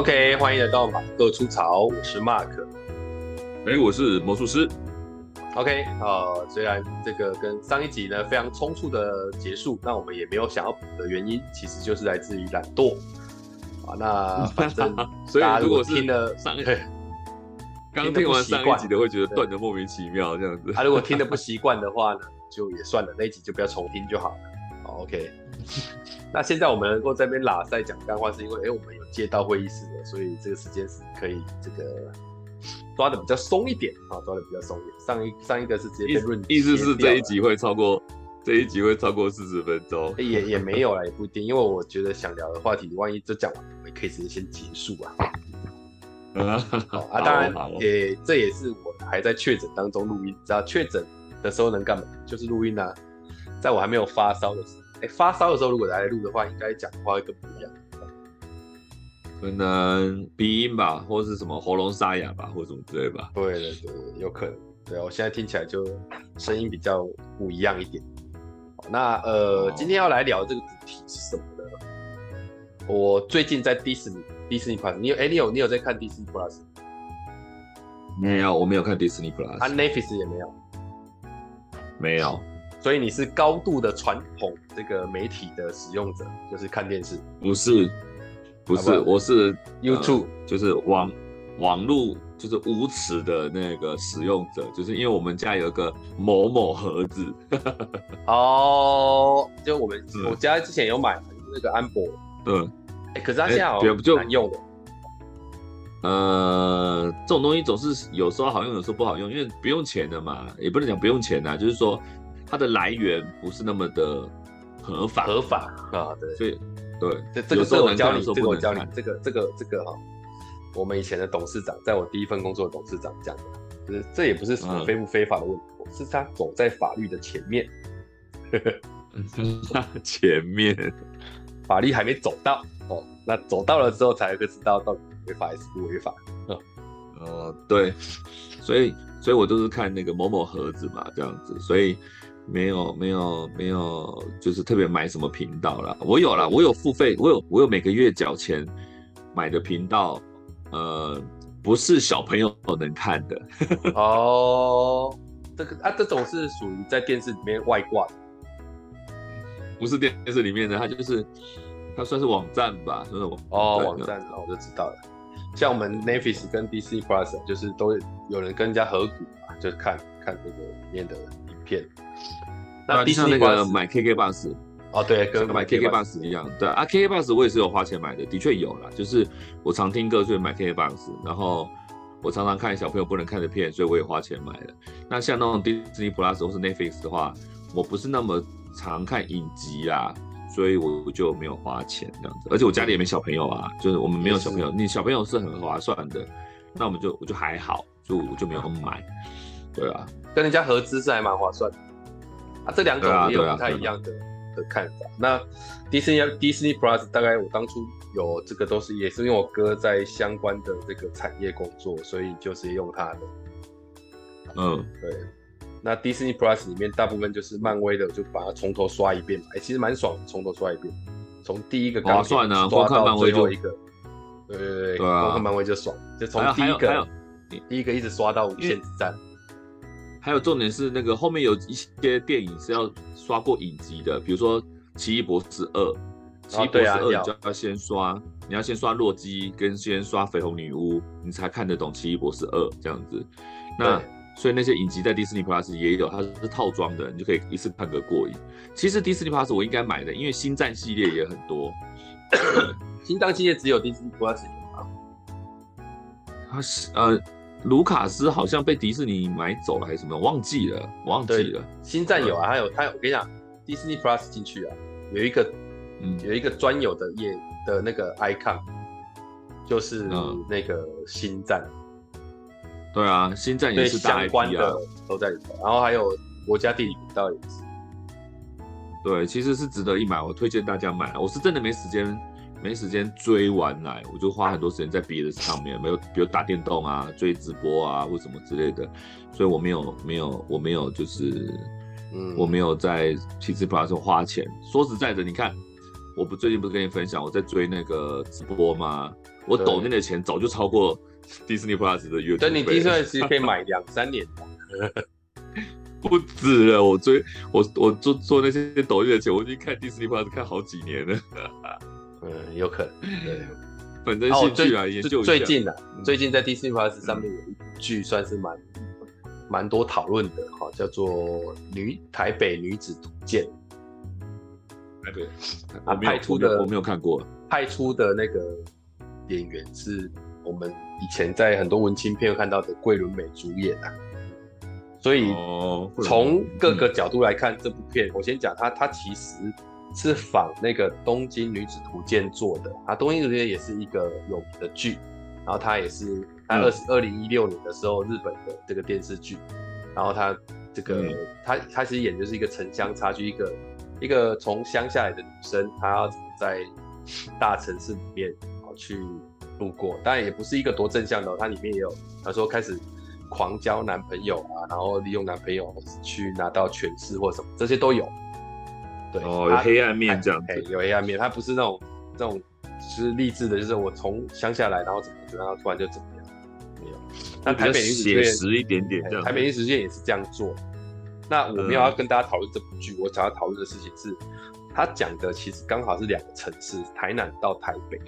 OK，欢迎来到马克出槽，我是 Mark，哎，我是魔术师。OK，呃，虽然这个跟上一集呢非常匆促的结束，那我们也没有想要补的原因，其实就是来自于懒惰啊。那 反正所以如果听了上一，刚听完上一集的会觉得断的莫名其妙这样子。啊，如果听的不习惯的话呢，就也算了，那一集就不要重听就好了。，OK。那现在我们能够在这边拉赛讲干话，是因为哎，我们有接到会议室的，所以这个时间是可以这个抓的比较松一点啊，抓的比较松一点。上一上一个是直接被润，意思是这一集会超过这一集会超过四十分钟，也也没有啦，也不一定，因为我觉得想聊的话题，万一就讲完，我们可以直接先结束啊。好啊，当然也这也是我还在确诊当中录音，只要确诊的时候能干嘛？就是录音啊，在我还没有发烧的时候。哎，发烧的时候如果来录的话，应该讲话会更不一样。可能鼻音吧，或是什么喉咙沙哑吧，或什么之类吧。对对对，有可能。对啊，我现在听起来就声音比较不一样一点。那呃，哦、今天要来聊这个主题是什么呢？我最近在迪士尼，迪士尼 Plus，你有哎，你有你有在看迪士尼 Plus？没有，我没有看迪士尼 Plus。啊，Netflix 也没有，没有。所以你是高度的传统这个媒体的使用者，就是看电视？不是，不是，我是 YouTube，、呃、就是网网络，就是无耻的那个使用者，就是因为我们家有一个某某盒子。哦，就我们我家之前有买那个安博，对，哎、欸，可是它现在好像难用的。呃，这种东西总是有时候好用，有时候不好用，因为不用钱的嘛，也不能讲不用钱呐，就是说。它的来源不是那么的合法，合法啊，对，所以对，这这个是我教你，这个我教你，这个这个这个哈，我们以前的董事长，在我第一份工作的董事长讲的，就是这也不是什么非不非法的问题，嗯、是他走在法律的前面，前面，法律还没走到哦，那走到了之后才会知道到底违法还是不违法，哦、呃，对，所以所以我都是看那个某某盒子嘛，这样子，所以。没有没有没有，就是特别买什么频道啦。我有啦，我有付费，我有我有每个月缴钱买的频道，呃，不是小朋友能看的。哦，这个啊，这种是属于在电视里面外挂的，不是电视里面的，它就是它算是网站吧，算是网哦网站，然后我就知道了。像我们 Netflix 跟 Disney Plus 就是都有人跟人家合股嘛，就是看看这个里面的影片。那迪士尼那个买 KK Bus 哦，对，跟买 KK Bus 一样，对啊，KK Bus 我也是有花钱买的，的确有啦，就是我常听歌，所以买 KK Bus，然后我常常看小朋友不能看的片，所以我也花钱买了。那像那种 Disney Plus 或是 Netflix 的话，我不是那么常看影集啦，所以我就没有花钱这样子。而且我家里也没小朋友啊，就是我们没有小朋友，你小朋友是很划算的，那我们就我就还好，就我就没有买。对啊，跟人家合资是还蛮划算的。啊，这两种也有不太一样的的看法。那迪士尼、迪士尼 Plus 大概我当初有这个都是也是因为我哥在相关的这个产业工作，所以就是用他的。嗯，对。那迪士尼 Plus 里面大部分就是漫威的，就把它从头刷一遍嘛。哎，其实蛮爽的，从头刷一遍，从第一个刚刷到最后一个。对对对，光看漫威就爽，就从第一个第一个一直刷到无限之战。还有重点是那个后面有一些电影是要刷过影集的，比如说《奇异博士二》，《奇异博士二》你就要先刷，哦、你要先刷洛基跟先刷绯红女巫，你才看得懂《奇异博士二》这样子。那所以那些影集在迪士尼 Plus 也有，它是套装的，你就可以一次看个过瘾。其实迪士尼 Plus 我应该买的，因为星战系列也很多。星战系列只有迪士尼 Plus 有吗？它是呃。卢卡斯好像被迪士尼买走了还是什么？忘记了，忘记了。新战有啊，还有他有，我跟你讲，Disney Plus 进去啊，有一个，嗯，有一个专有的页的那个 icon，就是那个新战。对啊，新战也是大 IP 啊，都在里头。然后还有国家地理频道也是。对，其实是值得一买，我推荐大家买。我是真的没时间。没时间追完来，我就花很多时间在别的上面，没有，比如打电动啊、追直播啊或什么之类的，所以我没有没有我没有就是，嗯，我没有在其实不要说花钱。说实在的，你看，我不最近不是跟你分享我在追那个直播吗？我抖内的钱早就超过 Disney Plus 的月。但你 Disney 其实可以买两三年 不止了。我追我我做做那些抖音的钱，我已经看 Disney Plus 看好几年了。嗯，有可能。对，反正兴趣啊，研究最近啊，最近在 Disney Plus 上面有一部剧，算是蛮蛮多讨论的哈，叫做《女台北女子图鉴》。台北。啊，派出的我没有看过，派出的那个演员是我们以前在很多文青片看到的桂纶镁主演啊。所以从各个角度来看这部片，哦、我先讲它，它其实是仿那个《东京女子图鉴》做的啊，《东京女子图鉴》也是一个有名的剧，然后它也是在二二零一六年的时候日本的这个电视剧，然后它这个它它其实演就是一个城乡差距，一个一个从乡下来的女生，她要在大城市里面去度过，当然也不是一个多正向的，它里面也有他说开始。狂交男朋友啊，然后利用男朋友去拿到权势或什么，这些都有。对，哦，有黑暗面这样子，有黑暗面，它不是那种这种，就是励志的，就是我从乡下来，然后怎么怎么样，突然就怎么样，没有。那台北女写实一点点，台北女子图鉴也是这样做。那我们要跟大家讨论这部剧，我想要讨论的事情是，他讲的其实刚好是两个城市，台南到台北。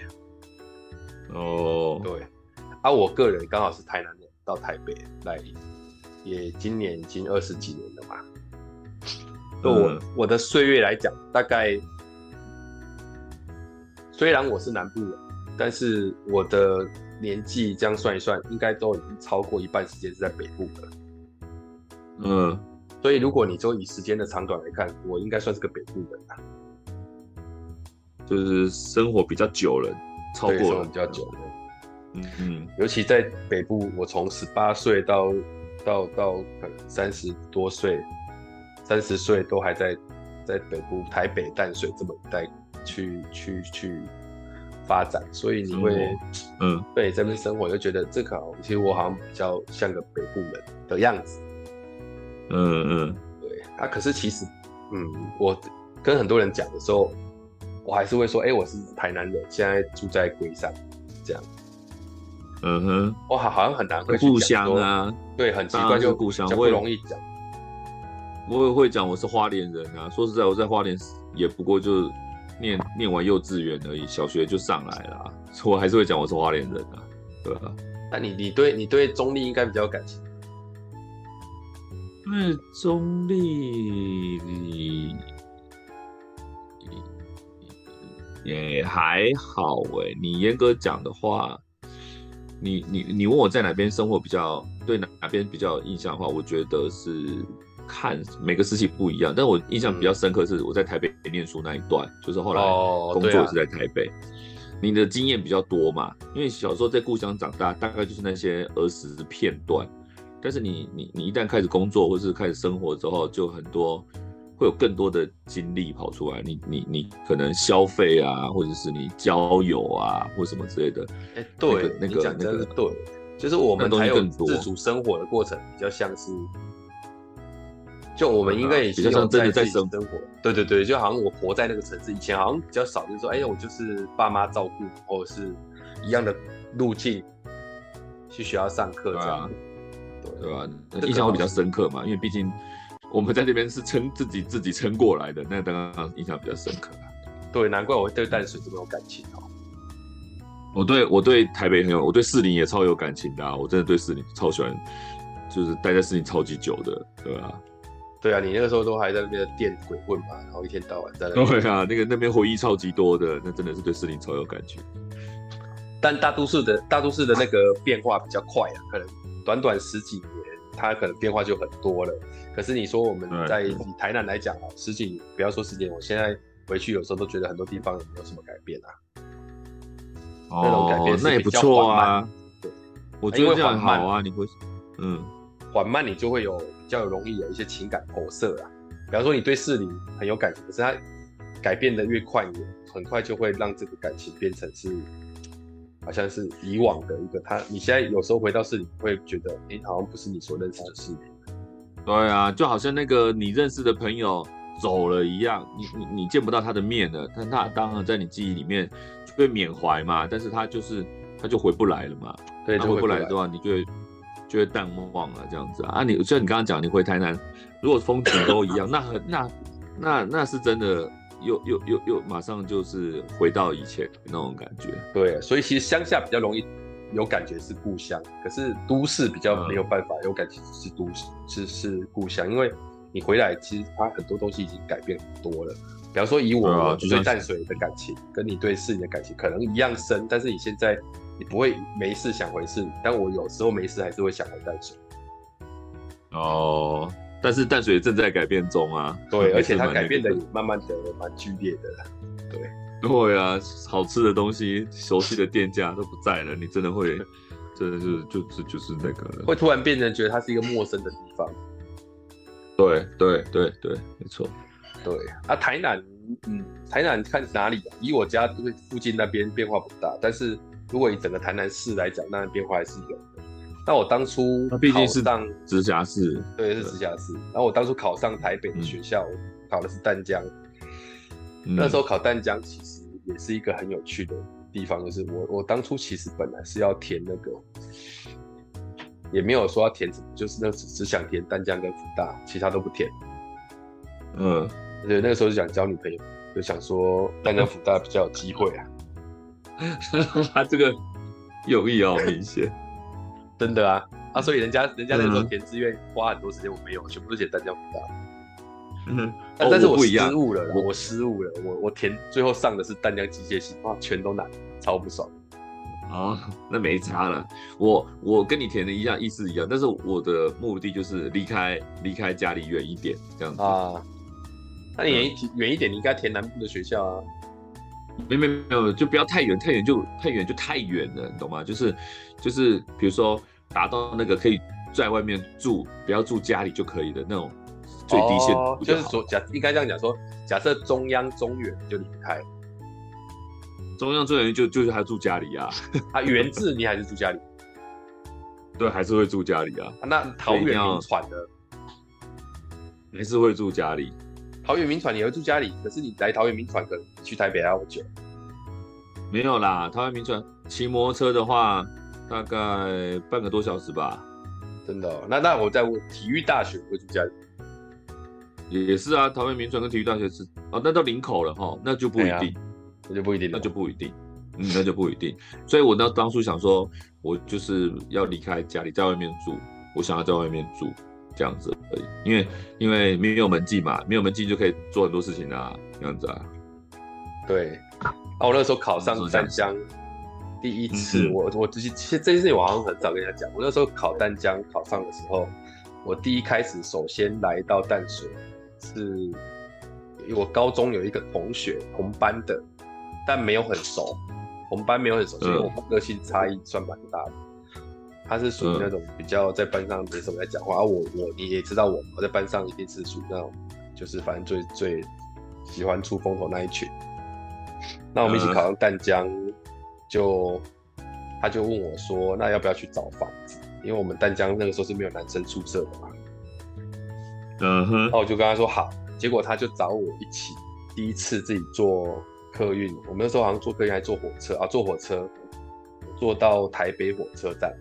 哦，对。而、啊、我个人刚好是台南人。到台北来，也今年已经二十几年了嘛。对我、嗯、我的岁月来讲，大概虽然我是南部人，但是我的年纪这样算一算，应该都已经超过一半时间是在北部的。嗯，所以如果你就以时间的长短来看，我应该算是个北部人啊。就是生活比较久了，超过了比较久了。嗯嗯，尤其在北部，我从十八岁到到到可能三十多岁，三十岁都还在在北部台北淡水这么一带去去去发展，所以你会嗯对这边生活就觉得这个好，其实我好像比较像个北部人的样子。嗯嗯，对啊，可是其实嗯，我跟很多人讲的时候，我还是会说，哎、欸，我是台南人，现在住在龟山，这样。嗯哼，哇，好像很难会故乡啊，对，很奇怪，就故乡不容易讲。我也会讲我是花莲人啊，说实在，我在花莲也不过就念念完幼稚园而已，小学就上来了，我还是会讲我是花莲人啊，对吧？那你你对你对中立应该比较有感情。对中立你也还好哎，你严格讲的话。你你你问我在哪边生活比较对哪哪边比较有印象的话，我觉得是看每个时期不一样。但我印象比较深刻是我在台北念书那一段，嗯、就是后来工作也是在台北。哦啊、你的经验比较多嘛？因为小时候在故乡长大，大概就是那些儿时片段。但是你你你一旦开始工作或是开始生活之后，就很多。会有更多的精力跑出来，你你你可能消费啊，或者是你交友啊，或什么之类的。哎、欸，对，那个、那个、那个，对，就是我们还有自主生活的过程，比较像是，就我们应该也是比较像真的在生生活。对对对，就好像我活在那个城市，以前好像比较少，就是说，哎呀，我就是爸妈照顾，或者是一样的路径去学校上课这样，对吧？印象会比较深刻嘛，因为毕竟。我们在这边是撑自己自己撑过来的，那当然印象比较深刻。对，难怪我对淡水这么有感情哦。我对我对台北很有，我对士林也超有感情的啊！我真的对士林超喜欢，就是待在士林超级久的，对吧？对啊，你那个时候都还在那边的店鬼混嘛，然后一天到晚在那。对啊，那个那边回忆超级多的，那真的是对士林超有感情。但大都市的大都市的那个变化比较快啊，可能短短十几年，它可能变化就很多了。可是你说我们在以台南来讲啊，十几年不要说十几年，我现在回去有时候都觉得很多地方也没有什么改变啊。哦，那种改变那也不错啊。对，我觉得这样好啊。你会，嗯，缓慢你就会有比较容易有一些情感投射啊。比方说你对士林很有感情，可是它改变的越快，你很快就会让这个感情变成是好像是以往的一个他。你现在有时候回到士林，会觉得哎，好像不是你所认识的士林。对啊，就好像那个你认识的朋友走了一样，你你你见不到他的面了，但他当然在你记忆里面就被缅怀嘛。但是他就是他就回不来了嘛。对，他回不来的话，你就会就会淡忘了这样子啊。啊你，你像你刚刚讲，你回台南，如果风景都一样，那很那那那是真的。又又又又马上就是回到以前那种感觉，对，所以其实乡下比较容易有感觉是故乡，可是都市比较没有办法有感觉是都市是是故乡，因为你回来其实它很多东西已经改变很多了。比方说以我对淡水的感情，跟你对市里的感情可能一样深，但是你现在你不会没事想回事，但我有时候没事还是会想回淡水。哦。但是淡水正在改变中啊，对，而且它改变的也慢慢的蛮剧烈的，对，对啊，好吃的东西、熟悉的店家都不在了，你真的会，真的是就就就是那个，会突然变成觉得它是一个陌生的地方，对对对对，没错，对啊，台南，嗯，台南看哪里啊？以我家附近那边变化不大，但是如果以整个台南市来讲，那变化还是有的。那我当初毕竟是上直辖市，对，是直辖市。然后我当初考上台北的学校，嗯、考的是淡江。嗯、那时候考淡江其实也是一个很有趣的地方，就是我我当初其实本来是要填那个，也没有说要填什么，就是那只只想填淡江跟福大，其他都不填。嗯，对，那个时候就想交女朋友，就想说淡江福大比较有机会啊。他这个用意好明显。真的啊啊！所以人家人家那时候填志愿花很多时间，我没有，全部都写淡江辅大。嗯，但但是我失误了，我失误了，我我填最后上的是淡江机械系，哇，全都难，超不爽。哦，那没差了。我我跟你填的一样，意思一样，但是我的目的就是离开离开家里远一点，这样子啊。那你远远一点，你应该填南部的学校啊。没没没有，就不要太远，太远就太远就太远了，你懂吗？就是就是，比如说。达到那个可以在外面住，不要住家里就可以的那种最低限度，哦，就是说假应该这样讲说，假设中央中原就离开，中央中原就就是还住家里啊，他原治你还是住家里，对，还是会住家里啊。啊那桃园铭传的，还是会住家里。桃园铭传你会住家里，可是你来桃园铭传可能去台北要多久？没有啦，桃园铭传骑摩托车的话。大概半个多小时吧，真的、哦。那那我在问，体育大学会住家里？也是啊，桃园铭传跟体育大学是哦，那到林口了哈，那就不一定，那就不一定，那就不一定，嗯，那就不一定。所以我那当初想说，我就是要离开家里，在外面住，我想要在外面住这样子而已，因为因为没有门禁嘛，没有门禁就可以做很多事情啊，这样子啊。对，啊，我那时候考上淡江。第一次，我我其实其实这件事情我好像很早跟人家讲。我那时候考淡江考上的时候，我第一开始首先来到淡水，是我高中有一个同学同班的，但没有很熟，同班没有很熟，所以我们个性差异算蛮大的。他是属于那种比较在班上没什么在讲话，而我我你也知道我我在班上一定是属于那种就是反正最最喜欢出风头那一群。那我们一起考上淡江。就，他就问我说：“那要不要去找房子？因为我们淡江那个时候是没有男生宿舍的嘛。”嗯哼。那我就跟他说好。结果他就找我一起，第一次自己坐客运。我们那时候好像坐客运还坐火车啊，坐火车坐到台北火车站。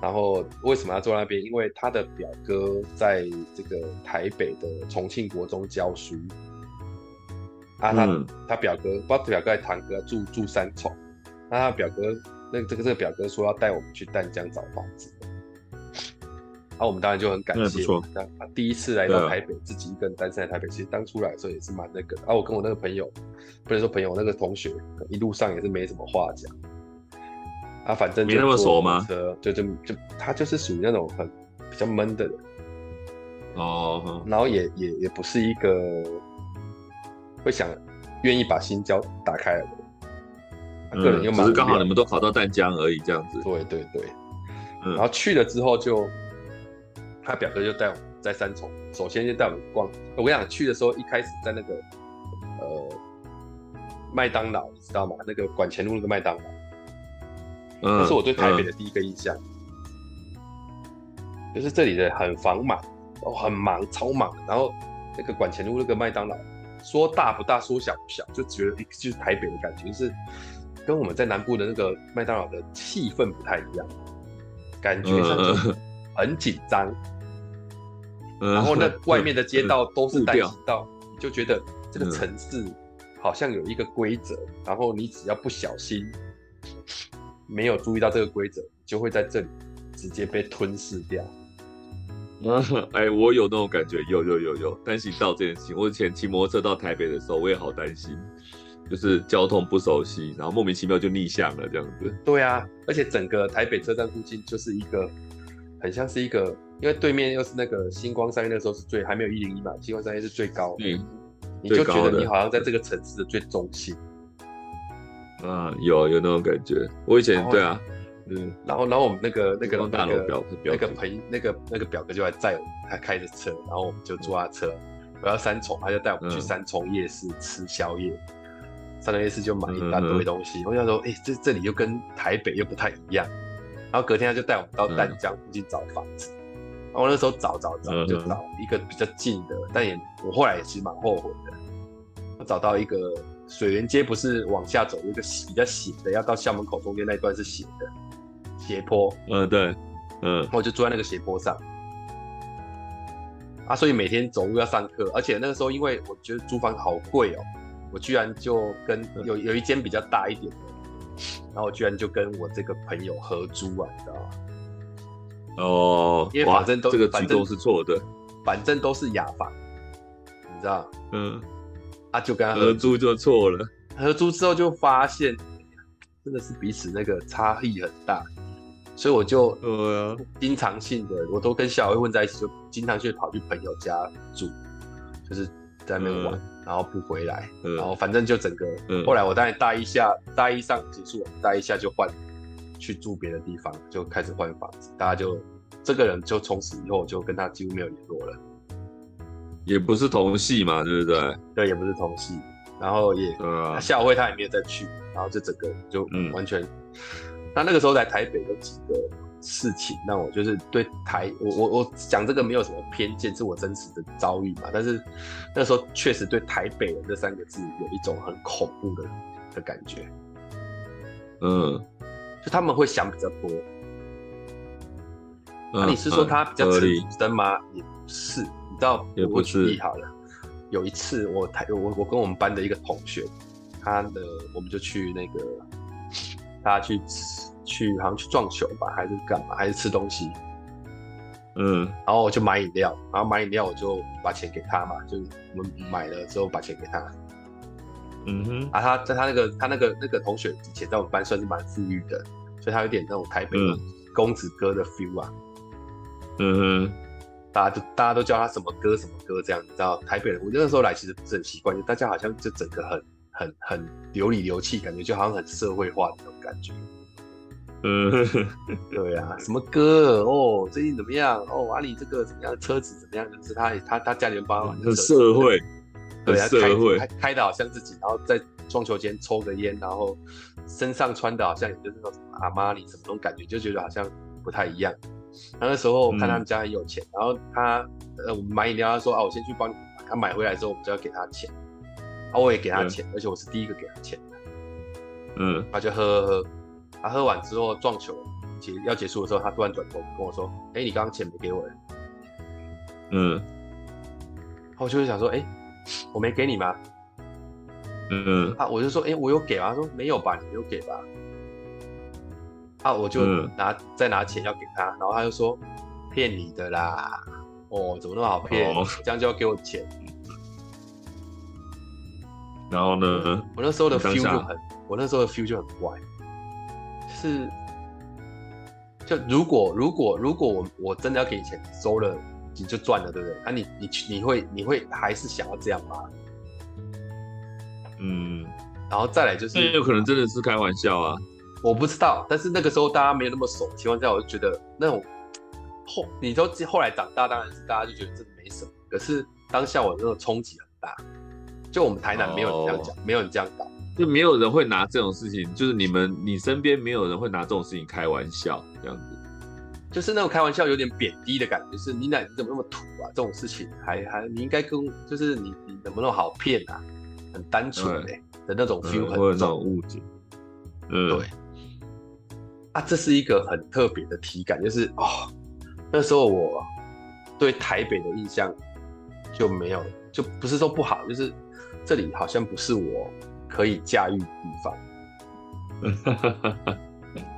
然后为什么要坐那边？因为他的表哥在这个台北的重庆国中教书。啊，他、嗯、他表哥，不知道表哥还是堂哥住住三重，那他表哥那个这个这个表哥说要带我们去淡江找房子，那、啊、我们当然就很感谢。那、第一次来到台北，自己一个人单身在台北，其实当初来的时候也是蛮那个的。啊，我跟我那个朋友，不能说朋友，那个同学一路上也是没什么话讲。啊，反正就没那么熟吗？就就就他就是属于那种很比较闷的人。哦。然后也也也不是一个。会想愿意把心交打开了的，个人又蛮，只是刚好你们都跑到淡江而已，这样子。对对对，嗯、然后去了之后就，他表哥就带我们在三重，首先就带我们逛。我跟你讲，去的时候一开始在那个呃麦当劳，你知道吗？那个管前路那个麦当劳，嗯，这是我对台北的第一个印象，嗯、就是这里的很繁忙，哦，很忙，超忙。然后那个管前路那个麦当劳。说大不大，说小不小，就觉得就是台北的感觉，就是跟我们在南部的那个麦当劳的气氛不太一样，感觉上就很紧张。嗯、然后那外面的街道都是单行道，你就觉得这个城市好像有一个规则，嗯、然后你只要不小心没有注意到这个规则，就会在这里直接被吞噬掉。嗯，哎，我有那种感觉，有有有有单行道这件事情。我以前骑摩托车到台北的时候，我也好担心，就是交通不熟悉，然后莫名其妙就逆向了这样子。对啊，而且整个台北车站附近就是一个，很像是一个，因为对面又是那个星光三越，那时候是最还没有一零一嘛，星光三越是最高，嗯，你就觉得你好像在这个城市的最中心。嗯，有有那种感觉。我以前对啊。嗯，然后，然后我们那个那个那个那个朋那个那个表哥就来载我，他开着车，然后我们就坐他车，我要三重，他就带我们去三重夜市吃宵夜。三重夜市就买一大堆东西，我想说，哎，这这里又跟台北又不太一样。然后隔天他就带我们到淡江附近找房子，然后我那时候找找找就找一个比较近的，但也我后来也其实蛮后悔的。我找到一个水源街，不是往下走一个比较斜的，要到校门口中间那一段是斜的。斜坡，嗯对，嗯，我就住在那个斜坡上，啊，所以每天走路要上课，而且那个时候因为我觉得租房好贵哦，我居然就跟有有一间比较大一点的，然后我居然就跟我这个朋友合租啊，你知道吗？哦，因为反正都这个举动是错的，反正都是雅房，你知道？嗯，啊，就跟他合租就错了，合租之后就发现真的是彼此那个差异很大。所以我就经常性的，我都跟小薇混在一起，就经常去跑去朋友家住，就是在那边玩，然后不回来，然后反正就整个。后来我大概大一下，大一上结束，大一下就换去住别的地方，就开始换房子。大家就这个人就从此以后就跟他几乎没有联络了，也不是同系嘛，对不对？对，也不是同系，然后也校会他也没有再去，然后这整个就完全。那那个时候在台北有几个事情，那我就是对台，我我我讲这个没有什么偏见，是我真实的遭遇嘛。但是那时候确实对台北人这三个字有一种很恐怖的的感觉。嗯，就他们会想比较多。那、嗯啊、你是说他比较直真吗？也不是，道，也不是。好了，有一次我台我我跟我们班的一个同学，他的我们就去那个。大家去吃，去好像去撞球吧，还是干嘛？还是吃东西？嗯，然后我就买饮料，然后买饮料我就把钱给他嘛，就我们买了之后把钱给他。嗯哼，啊，他在他那个他那个那个同学以前在我们班算是蛮富裕的，所以他有点那种台北公子哥的 feel 啊。嗯哼，大家都大家都叫他什么哥什么哥这样，你知道台北人，我那个时候来其实不是很习惯，就大家好像就整个很。很很流里流气，感觉就好像很社会化的那种感觉。嗯，对啊，什么哥哦，最近怎么样？哦，阿里这个怎么样？车子怎么样？就是他他他家里人帮忙很社会，对啊，社会开开的好像自己，然后在撞球间抽个烟，然后身上穿的好像也就是那种阿玛尼什么那种感觉，就觉得好像不太一样。那时候我看他们家很有钱，嗯、然后他呃我们买饮料，他说啊，我先去帮你买，他买回来之后我们就要给他钱。啊，我也给他钱，嗯、而且我是第一个给他钱的。嗯，他就喝喝喝，他喝完之后撞球结要结束的时候，他突然转头跟我说：“哎、欸，你刚刚钱没给我。”嗯，然后我就会想说：“哎、欸，我没给你吗？”嗯，啊，我就说：“哎、欸，我有给吗？”他说：“没有吧，你没有给吧？”啊，我就拿、嗯、再拿钱要给他，然后他就说：“骗你的啦！哦，怎么那么好骗？哦、这样就要给我钱？”然后呢？我那时候的 feel 就很，我那时候的 feel 就很怪，是，就如果如果如果我我真的要给你钱，收了你就赚了，对不对？那、啊、你你你会你会还是想要这样吗？嗯，然后再来就是，也有可能真的是开玩笑啊，我不知道。但是那个时候大家没有那么熟的情况下，我就觉得那种后，你说后来长大，当然是大家就觉得这没什么。可是当下我那种冲击很大。就我们台南没有人这样讲，oh, 没有人这样搞，就没有人会拿这种事情，就是你们你身边没有人会拿这种事情开玩笑，这样子，就是那种开玩笑有点贬低的感觉，就是你奶你怎么那么土啊？这种事情还还你应该跟就是你你怎么那么好骗啊？很单纯的、欸、的那种 feel 很重，会有那种误解。嗯，对。啊，这是一个很特别的体感，就是哦，那时候我对台北的印象就没有，就不是说不好，就是这里好像不是我可以驾驭的地方。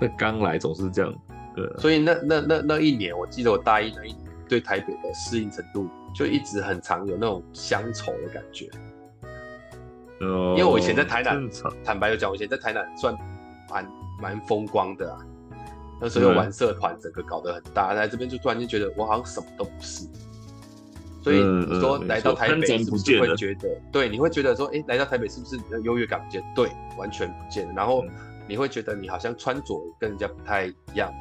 那刚来总是这样，对。所以那那那那一年，我记得我大一那一年对台北的适应程度，就一直很常有那种乡愁的感觉。哦。因为我以前在台南，坦白的讲，我以前在台南算蛮蛮风光的啊。那时候玩社团，整个搞得很大，在这边就突然间觉得我好像什么都不是。所以你说来到台北是不是会觉得，对，你会觉得说，哎，来到台北是不是优越感不见？对，完全不见。然后你会觉得你好像穿着跟人家不太一样，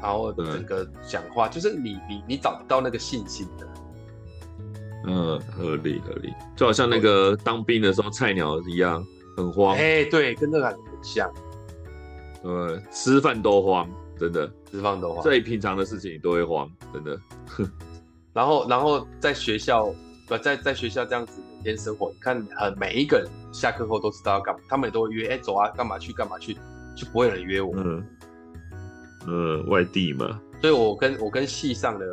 然后整个讲话就是你你你找不到那个信心的。嗯，合理合理，就好像那个当兵的时候菜鸟一样，很慌。哎，对，跟那个很像。呃，吃饭都慌，真的，吃饭都慌，最平常的事情你都会慌，真的。然后，然后在学校，不在在学校这样子每天生活，你看，呃，每一个人下课后都知道要干嘛，他们也都会约，哎，走啊，干嘛去干嘛去，就不会有人约我。嗯，呃，外地嘛，所以我跟我跟系上的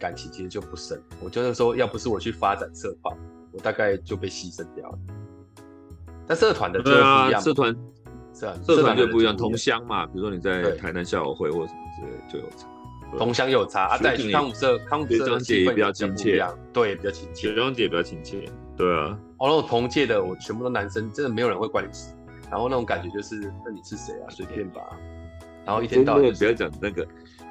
感情其实就不深。我就是说，要不是我去发展社团，我大概就被牺牲掉了。但社团的就不一样，啊、社团。社团就不一样，同乡嘛，比如说你在台南校友会或者什么之类，就有差。同乡有差啊，在康辅社，康辅社姐也比较亲切，对，比较亲切。学长姐比较亲切，对啊。哦，那种同届的，我全部都男生，真的没有人会管你。然后那种感觉就是，那你是谁啊？随便吧。然后一天到晚不要讲那个，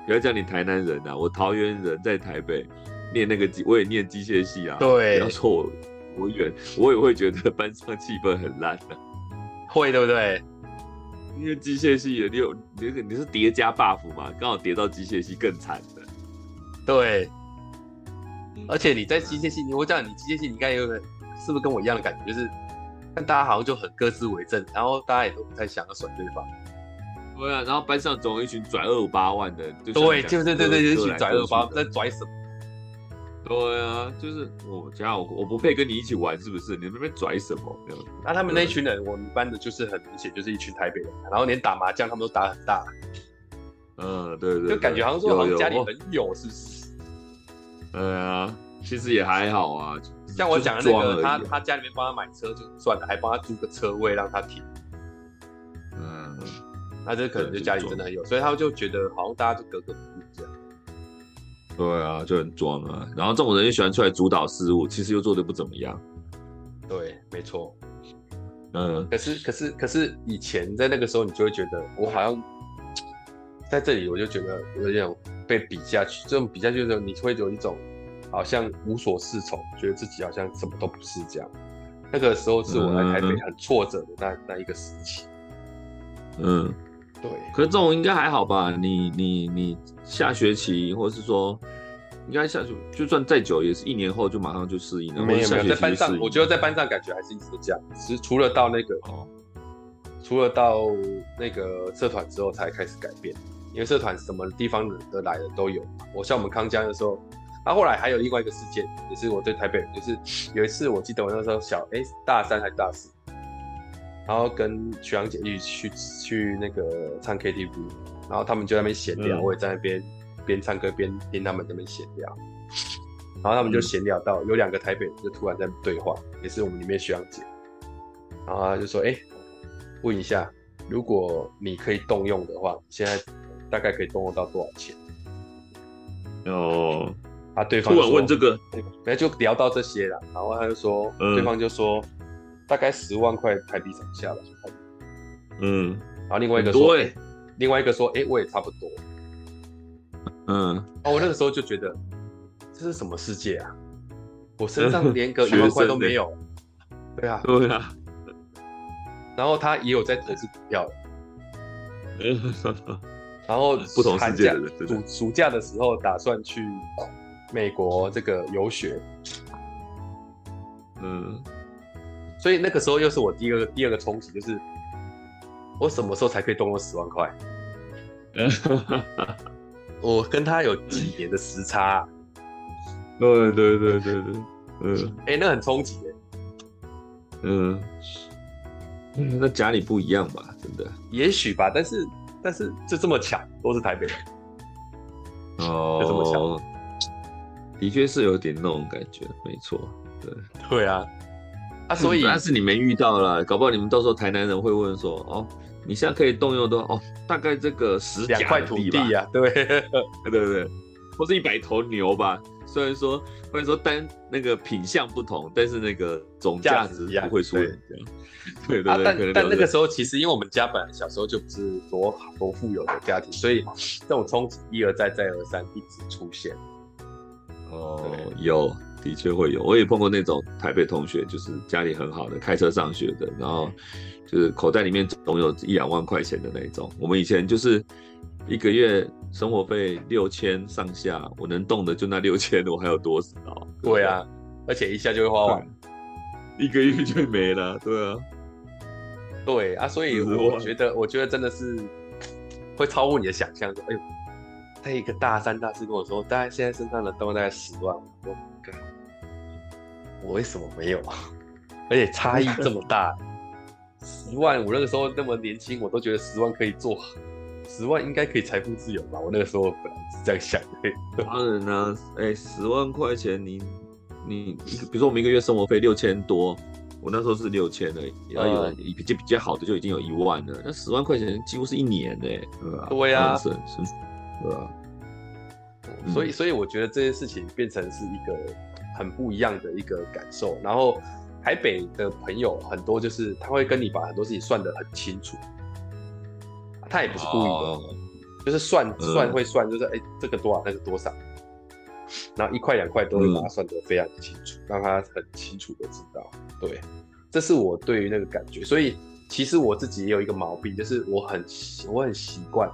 不要讲你台南人啊，我桃园人在台北念那个机，我也念机械系啊。对，不要说我我远，我也会觉得班上气氛很烂的。会，对不对？因为机械系的，你有你你是叠加 buff 嘛？刚好叠到机械系更惨的。对，而且你在机械系，你我讲你机械系，你看有没有是不是跟我一样的感觉？就是看大家好像就很各自为政，然后大家也都不太想要甩对方。对啊，然后班上总有一群拽二五八万的。对，就对对对，一群拽二五八在拽什么？对啊，就是我家我我不配跟你一起玩，是不是？你那边拽什么？那他们那一群人，我们班的就是很明显就是一群台北人，然后连打麻将他们都打很大。嗯，对对，就感觉好像说好像家里很有，是不是？对啊，其实也还好啊。像我讲的那个，他他家里面帮他买车就算了，还帮他租个车位让他停。嗯，那这可能就家里真的很有，所以他就觉得好像大家就格格。对啊，就很装啊，然后这种人又喜欢出来主导事务，其实又做的不怎么样。对，没错。嗯，可是可是可是以前在那个时候，你就会觉得我好像在这里，我就觉得有一种被比下去，这种比下去的时候，你会有一种好像无所适从，觉得自己好像什么都不是这样。那个时候是我来台北很挫折的那、嗯、那一个时期。嗯。对，可是这种应该还好吧？你你你下学期，或者是说，应该下学就算再久，也是一年后就马上就适应了。没有没有，在班上，我觉得在班上感觉还是一直都这样。其实除了到那个，哦，除了到那个社团之后才开始改变。因为社团什么地方的来的都有。我像我们康江的时候，他、啊、后来还有另外一个事件，也是我对台北人，就是有一次我记得我那时候小，哎，大三还是大四。然后跟学长姐一起去去那个唱 KTV，然后他们就在那边闲聊，嗯、我也在那边边唱歌边听他们在那边闲聊，然后他们就闲聊到、嗯、有两个台北人就突然在对话，也是我们里面学长姐，然后他就说：“哎，问一下，如果你可以动用的话，现在大概可以动用到多少钱？”哦，啊，对方突然问这个，没就聊到这些了，然后他就说，嗯、对方就说。大概十万块台币上下吧，嗯，然后另外一个说，欸、另外一个说，哎、欸，我也差不多，嗯，哦，我那个时候就觉得这是什么世界啊？我身上连个一万块都没有，对啊，对啊，然后他也有在投资股票，然后 不同世界的人，暑暑假的时候打算去美国这个游学，嗯。所以那个时候又是我第二个第二个冲击，就是我什么时候才可以动用十万块？我跟他有几年的时差、啊。对对对对对，嗯，哎、欸，那很冲击哎。嗯，嗯，那家里不一样吧？真的？也许吧，但是但是就这么巧，都是台北人。哦，就这么巧。的确是有点那种感觉，没错。对对啊，啊，所以但是你没遇到啦，搞不好你们到时候台南人会问说，哦，你现在可以动用多？哦，大概这个十两块土地啊，对对对对，或是一百头牛吧。虽然说，虽然说单那个品相不同，但是那个总价值不会输人家。对对对，啊、但但那个时候其实因为我们家本来小时候就不是多多富有的家庭，所以这种冲击一而再再而三一直出现。哦，有，的确会有。我也碰过那种台北同学，就是家里很好的，开车上学的，然后就是口袋里面总有一两万块钱的那种。我们以前就是一个月生活费六千上下，我能动的就那六千，我还有多少？对，对啊，而且一下就会花完，一个月就没了。对啊，对啊，所以我觉得，我觉得真的是会超乎你的想象。哎呦。他一个大三、大四跟我说，大概现在身上的东西大概十万。我说，我为什么没有啊？而且差异这么大，十万，我那个时候那么年轻，我都觉得十万可以做，十万应该可以财富自由吧？我那个时候本来是这样想的。当然呢，哎，十万块钱你，你你，比如说我们一个月生活费六千多，我那时候是六千的，然后有比较比较好的就已经有一万了，那十万块钱几乎是一年呢，对吧？对呀。对啊，所以所以我觉得这件事情变成是一个很不一样的一个感受。然后台北的朋友很多，就是他会跟你把很多事情算得很清楚，他也不是故意的，哦、就是算算会算，就是哎、这个多少那个多少，然后一块两块都会把它算得非常的清楚，嗯、让他很清楚的知道。对，这是我对于那个感觉。所以其实我自己也有一个毛病，就是我很我很习惯。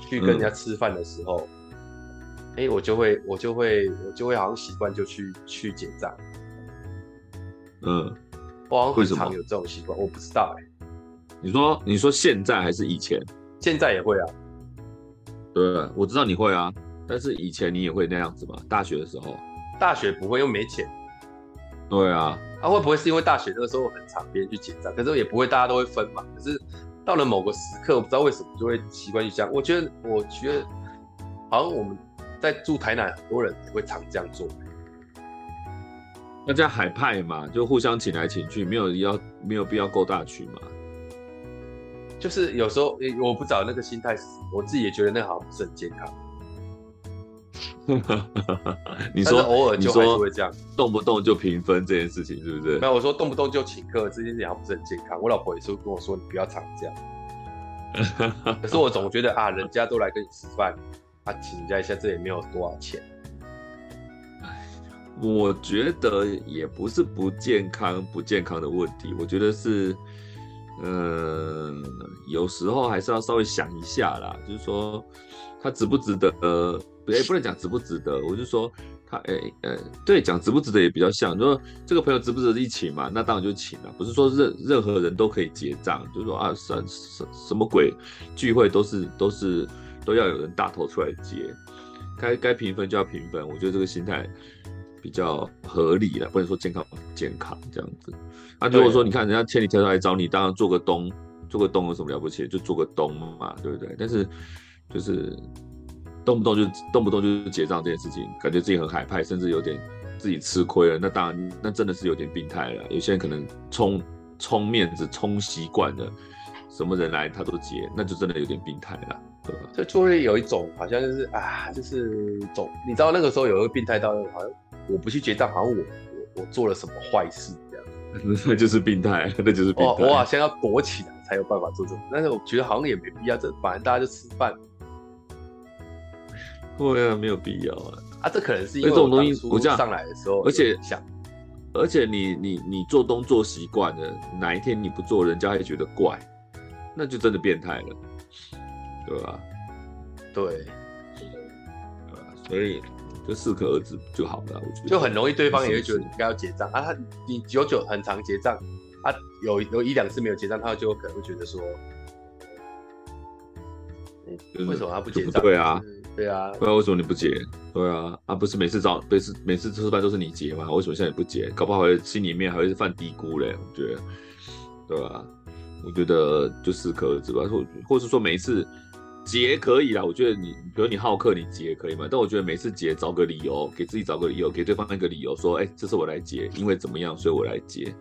去跟人家吃饭的时候，哎、我就会，我就会，我就会好像习惯就去去结账。嗯，我好像很常有这种习惯，我不知道哎、欸。你说，你说现在还是以前？现在也会啊。对，我知道你会啊，但是以前你也会那样子吗？大学的时候？大学不会，又没钱。对啊。啊，会不会是因为大学那个时候很常别人去结账，可是也不会大家都会分嘛？可是。到了某个时刻，我不知道为什么就会习惯去这样。我觉得，我觉得好像我们在住台南，很多人也会常这样做。那叫海派嘛，就互相请来请去，没有要没有必要够大区嘛。就是有时候，我不找那个心态，我自己也觉得那好像不是很健康。你说偶尔就还是会这样，动不动就平分这件事情是不是？没有，我说动不动就请客这件事情好像不是很健康。我老婆也是跟我说，你不要常这样。可是我总觉得啊，人家都来跟你吃饭，啊，请人家一下，这也没有多少钱。我觉得也不是不健康不健康的问题，我觉得是，嗯，有时候还是要稍微想一下啦，就是说他值不值得呃。也不能讲值不值得，我就说他，哎、欸，呃、对，讲值不值得也比较像，就说这个朋友值不值得一起嘛？那当然就请了，不是说任任何人都可以结账，就是说啊，什什什么鬼聚会都是都是都要有人大头出来接，该该平分就要平分，我觉得这个心态比较合理了，不能说健康不健康这样子。那如果说你看人家千里迢迢来找你，当然做个东做个东有什么了不起？就做个东嘛，对不对？但是就是。动不动就动不动就结账这件事情，感觉自己很海派，甚至有点自己吃亏了。那当然，那真的是有点病态了。有些人可能冲冲面子冲习惯了，什么人来他都结，那就真的有点病态了，对吧？就就会有一种好像就是啊，就是总你知道那个时候有一个病态到好像我不去结账，好像我我我做了什么坏事这样，那就是病态，那就是病态。我好像要躲起来才有办法做这种，但是我觉得好像也没必要，这反正大家就吃饭。对啊，没有必要啊！啊，这可能是因为这种东西我这样上来的时候，而且想，而且你你你做东做习惯了，哪一天你不做，人家还觉得怪，那就真的变态了，对吧？对？所以就适可而止就好了，我觉得就很容易对方也会觉得你应该要结账啊，他你久久很常结账啊，有有一两次没有结账，他就可能会觉得说，为什么他不结账？对啊。对啊，不知道为什么你不结？对啊，啊不是每次找每次每次吃饭都是你结吗？为什么现在也不结？搞不好心里面还会是犯嘀咕嘞，我觉得。对吧？我觉得就适可而止吧，或或是说每一次结可以啦。我觉得你，比如你好客，你结可以嘛？但我觉得每次结找个理由，给自己找个理由，给对方一个理由，说，哎，这是我来结，因为怎么样，所以我来结。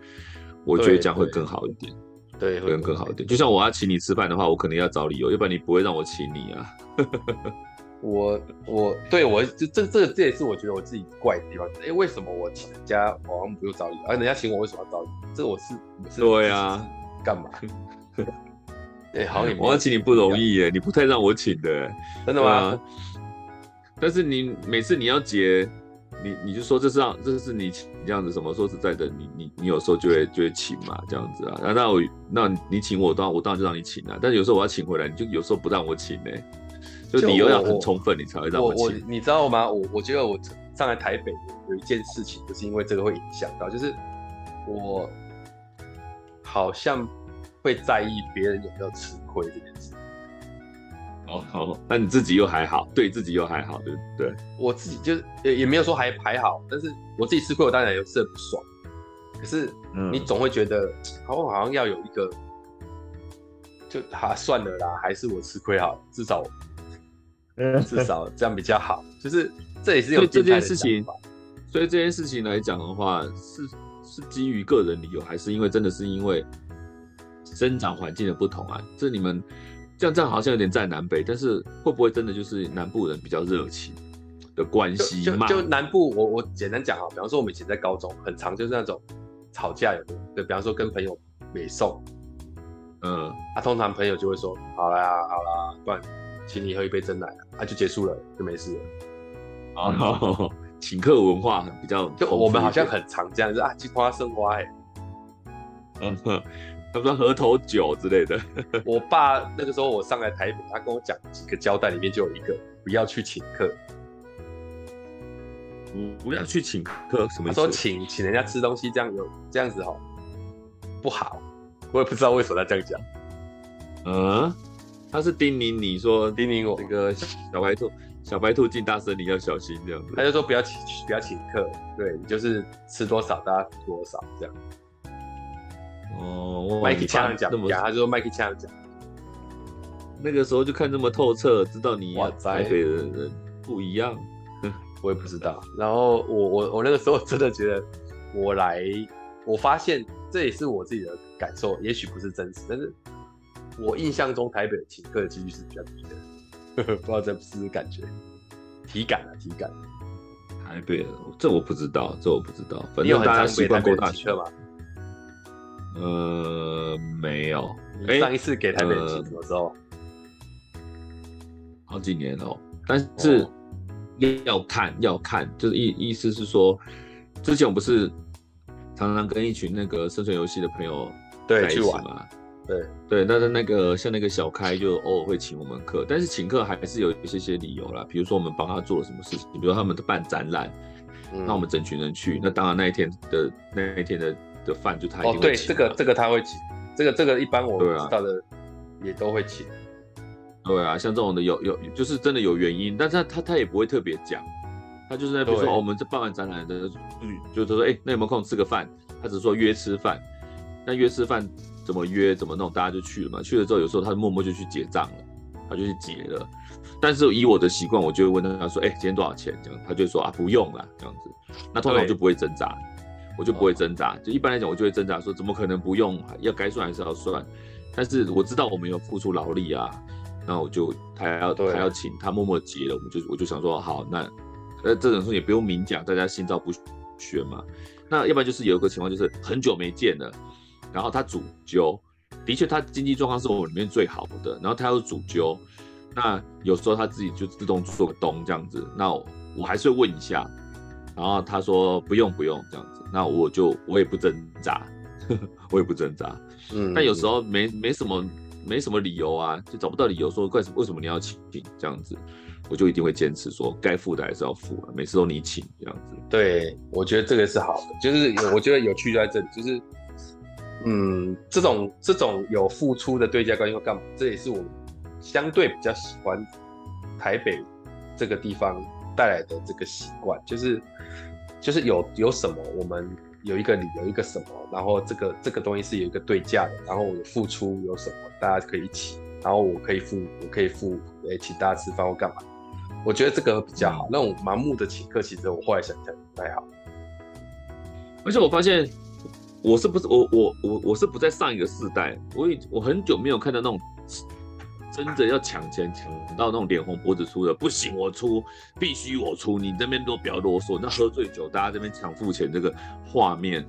我觉得这样会更好一点，对，会更好一点。就像我要请你吃饭的话，我可能要找理由，要不然你不会让我请你啊。我我对我就这这这也是我觉得我自己怪的地方。哎，为什么我请人家好像不用找理由，而人家请我为什么要找理由？这我是，我是对啊。干嘛？哎、欸，好我要请你不容易耶，你不太让我请的，真的吗？啊、但是你每次你要结，你你就说这是让这是你请这样子什么？说实在的，你你你有时候就会就会请嘛，这样子啊。那那我那你请我，当然我当然就让你请啊。但是有时候我要请回来，你就有时候不让我请呢，就理由要很充分，你才会让我请。我我你知道吗？我我觉得我上来台北有一件事情，就是因为这个会影响到，就是我。好像会在意别人有没有吃亏这件事。哦，好，那你自己又还好，对自己又还好，对不对？我自己就也也没有说还还好，但是我自己吃亏，我当然有是很不爽。可是你总会觉得，好、嗯、好像要有一个，就啊算了啦，还是我吃亏好，至少，至少这样比较好。就是这也是有这件事情，所以这件事情来讲的话是。是基于个人理由，还是因为真的是因为生长环境的不同啊？这你们这样这样好像有点在南北，但是会不会真的就是南部人比较热情的关系吗？就，就南部，我我简单讲啊，比方说我们以前在高中很常就是那种吵架有没有？对，比方说跟朋友没送，嗯，啊，通常朋友就会说好啦好啦，不然请你喝一杯真奶，啊，就结束了，就没事了。哦。请客文化很比较，就我们好像很常这样子啊，鸡花生花哎，嗯哼，他说河头酒之类的。我爸那个时候我上来台北，他跟我讲几个交代，里面就有一个不要去请客，不要去请客什么意思？他说请请人家吃东西这样有这样子哦，不好，我也不知道为什么他这样讲。嗯，他是叮咛你说叮咛我那个小白兔。小白兔进大森林要小心这样子，他就说不要请不要请客，对，你就是吃多少大家付多少这样。哦，麦克这样讲，他就说麦克这样讲。那个时候就看这么透彻，知道你台北的人不一样。我也不知道。然后我我我那个时候真的觉得，我来，我发现这也是我自己的感受，也许不是真实，但是我印象中台北请客的几率是比较低的。不知道这是不是感觉，体感啊，体感。台北，这我不知道，这我不知道。反正大家习惯过大学吗？呃，没有。上一次给台北人请什么时候？好几年了，但是要看要看，就是意意思是说，之前我不是常常跟一群那个生存游戏的朋友在一起嘛。对对，那那那个像那个小开就偶尔会请我们客，但是请客还是有一些些理由啦，比如说我们帮他做了什么事情，比如说他们办展览，那、嗯、我们整群人去，那当然那一天的那一天的的饭就他。哦，对，这个这个他会请，这个这个一般我知道的也都会请。对啊，像这种的有有就是真的有原因，但是他他他也不会特别讲，他就是在比如说、哦、我们这办完展览的，就就说哎，那有没有空吃个饭？他只是说约吃饭，那约吃饭。怎么约怎么弄，大家就去了嘛。去了之后，有时候他默默就去结账了，他就去结了。但是以我的习惯，我就会问他说：“哎、欸，今天多少钱？”这样，他就说：“啊，不用了。”这样子。那通常我就不会挣扎，我就不会挣扎。就一般来讲，我就会挣扎说：“怎么可能不用？要该算还是要算。”但是我知道我们有付出劳力啊，那我就他要他要请他默默结了，我们就我就想说好，那呃这种事也不用明讲，大家心照不宣嘛。那要不然就是有一个情况，就是很久没见了。然后他主揪，的确他经济状况是我们里面最好的。然后他要主揪，那有时候他自己就自动做个东这样子。那我，我还是会问一下，然后他说不用不用这样子，那我就我也不挣扎，我也不挣扎。嗯，但有时候没没什么没什么理由啊，就找不到理由说怪什么为什么你要请这样子，我就一定会坚持说该付的还是要付啊，每次都你请这样子。对，我觉得这个是好的，就是我觉得有趣就在这里，就是。嗯，这种这种有付出的对价关系会干嘛？这也是我相对比较喜欢台北这个地方带来的这个习惯，就是就是有有什么我们有一个理，由一个什么，然后这个这个东西是有一个对价的，然后我有付出有什么，大家可以一起，然后我可以付，我可以付，哎，请大家吃饭或干嘛？我觉得这个比较好。那种盲目的请客，其实我后来想想不太好。而且我发现，我是不是我我我我是不在上一个世代，我已我很久没有看到那种。真的要抢钱抢到那种脸红脖子粗的，不行我出，必须我出，你这边都不要啰嗦。那喝醉酒，大家这边抢付钱这个画面，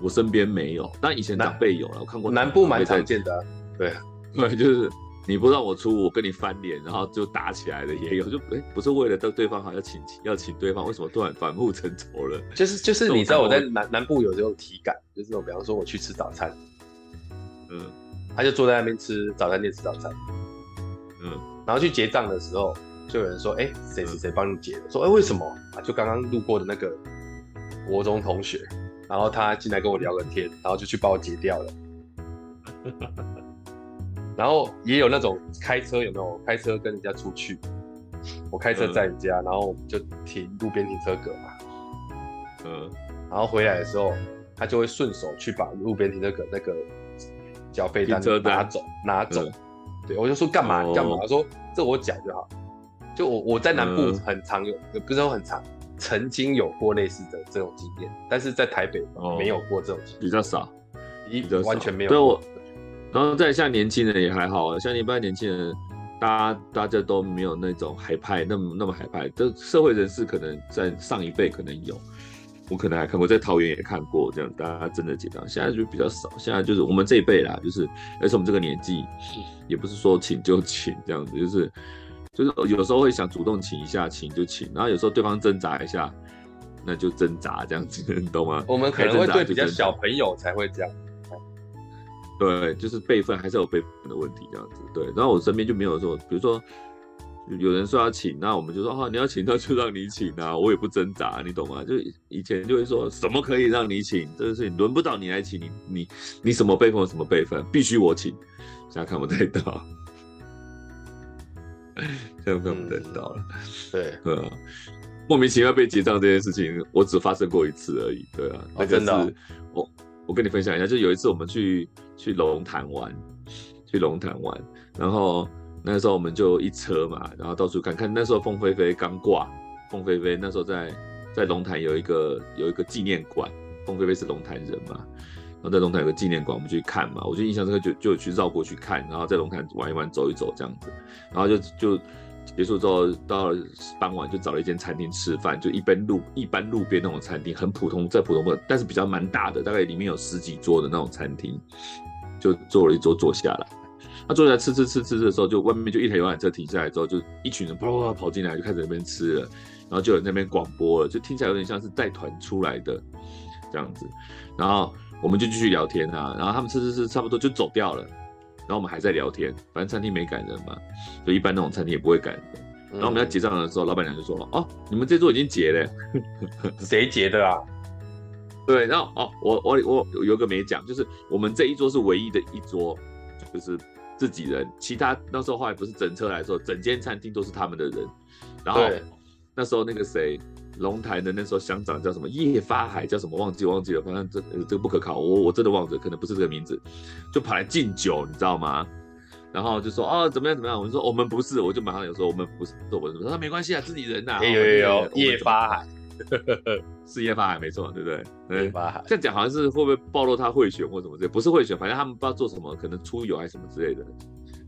我身边没有，但以前长辈有了，我看过。南部蛮常见的、啊，对，对，就是你不让我出，我跟你翻脸，然后就打起来的也有，就哎、欸，不是为了对对方好要请要请对方，为什么突然反目成仇了？就是就是你知道我在南南部有这种体感，就是我比方说我去吃早餐，嗯，他就坐在那边吃早餐店吃早餐。嗯，然后去结账的时候，就有人说：“哎、欸，谁谁谁帮你结的？”说：“哎、欸，为什么？啊，就刚刚路过的那个国中同学，然后他进来跟我聊个天，然后就去帮我结掉了。”然后也有那种开车，有没有开车跟人家出去？我开车载人家，然后就停路边停车格嘛。嗯，然后回来的时候，他就会顺手去把路边停车格那个缴费单拿走，拿走。嗯对，我就说干嘛干嘛？他说这我讲就好。就我我在南部很常有，嗯、不是说很常，曾经有过类似的这种经验，但是在台北没有过这种经验，比较少，比较完全没有。对我，然后再像年轻人也还好，像一般年轻人，大家大家都没有那种海派那么那么海派。这社会人士可能在上一辈可能有。我可能还看过，在桃园也看过这样，大家真的紧张，现在就比较少。现在就是我们这一辈啦，就是而且我们这个年纪，也不是说请就请这样子，就是就是有时候会想主动请一下，请就请，然后有时候对方挣扎一下，那就挣扎这样子，你懂吗？我们可能会对比较小朋友才会这样，对，就是辈分还是有辈分的问题这样子，对。然后我身边就没有说，比如说。有人说要请，那我们就说啊，你要请，那就让你请啊，我也不挣扎，你懂吗？就以前就会说什么可以让你请，这个事情轮不到你来请，你你你什么辈分什么辈分，必须我请。现在看不太到，现在看不太到了。嗯、对，嗯，莫名其妙被结账这件事情，我只发生过一次而已。对啊，哦、那个是真的。我我跟你分享一下，就有一次我们去去龙潭玩，去龙潭玩，然后。那时候我们就一车嘛，然后到处看看。那时候凤飞飞刚挂，凤飞飞那时候在在龙潭有一个有一个纪念馆，凤飞飞是龙潭人嘛，然后在龙潭有个纪念馆，我们去看嘛。我就印象深刻，就就去绕过去看，然后在龙潭玩一玩，走一走这样子。然后就就结束之后，到了傍晚就找了一间餐厅吃饭，就一般路一般路边那种餐厅，很普通，在普通的，但是比较蛮大的，大概里面有十几桌的那种餐厅，就坐了一桌坐下来。他坐下来吃吃吃吃的时候，就外面就一台游览车停下来之后，就一群人啪啪啪跑进来，就开始那边吃了，然后就有那边广播了，就听起来有点像是带团出来的这样子。然后我们就继续聊天啊，然后他们吃吃吃差不多就走掉了，然后我们还在聊天，反正餐厅没赶人嘛，就一般那种餐厅也不会赶人。然后我们要结账的时候，老板娘就说：“哦，你们这桌已经结了。”谁结的啊？对，然后哦，我我我有个没讲，就是我们这一桌是唯一的一桌，就是。自己人，其他那时候后来不是整车来说，整间餐厅都是他们的人。然后那时候那个谁，龙潭的那时候乡长叫什么叶发海，叫什么忘记忘记了，反正这这个不可靠，我我真的忘记了，可能不是这个名字，就跑来敬酒，你知道吗？然后就说哦怎么样怎么样，我就说我们不是，我就马上有说我们不是，我们说没关系啊，自己人呐、啊。有有有叶发海。是叶发海没错，对不对？叶发海这样讲好像是会不会暴露他贿选或什么之类？不是贿选，反正他们不知道做什么，可能出游还是什么之类的。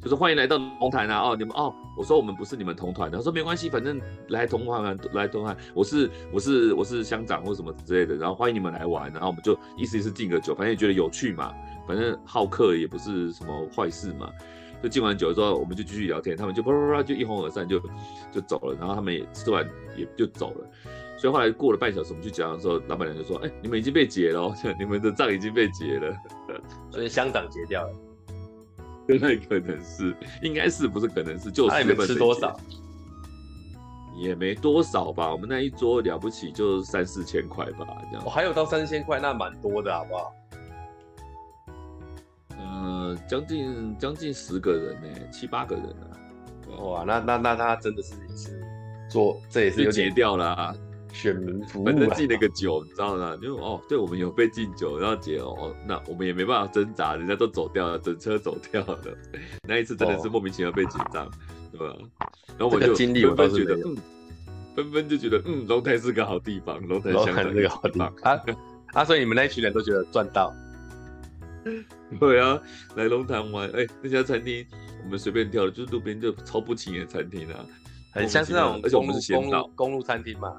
就是欢迎来到龙潭啊！哦，你们哦，我说我们不是你们同团的，他说没关系，反正来同团来同团，我是我是我是乡长或什么之类的，然后欢迎你们来玩，然后我们就意思意思敬个酒，反正也觉得有趣嘛，反正好客也不是什么坏事嘛。就敬完酒之后，我们就继续聊天，他们就啪啪啪就一哄而散，就就走了，然后他们也吃完也就走了。所以后来过了半小时，我们去讲的时候，老板娘就说：“哎、欸，你们已经被结了、哦，你们的账已经被结了。”所以香港结掉了，那可能是，应该是不是？可能是就是。你们吃多少？也没多少吧，我们那一桌了不起就三四千块吧，这样。我、哦、还有到三千块，那蛮多的，好不好？嗯、呃，将近将近十个人呢，七八个人呢。哇，那那那他真的是是做，这也是有结掉了、啊。选民服务，反正进那个酒，你知道吗？就哦，对，我们有被敬酒，然后姐哦，那我们也没办法挣扎，人家都走掉了，整车走掉了。那一次真的是莫名其妙被紧张，对吧？然后我就经历，我都觉得，嗯，纷纷就觉得，嗯，龙潭是个好地方，龙潭乡是个好地方啊啊！所以你们那一群人都觉得赚到。对啊，来龙潭玩，哎、欸，那家餐厅我们随便挑的，就是路边就超不起眼的餐厅啊，很像是那种，而且我们是公路餐厅嘛。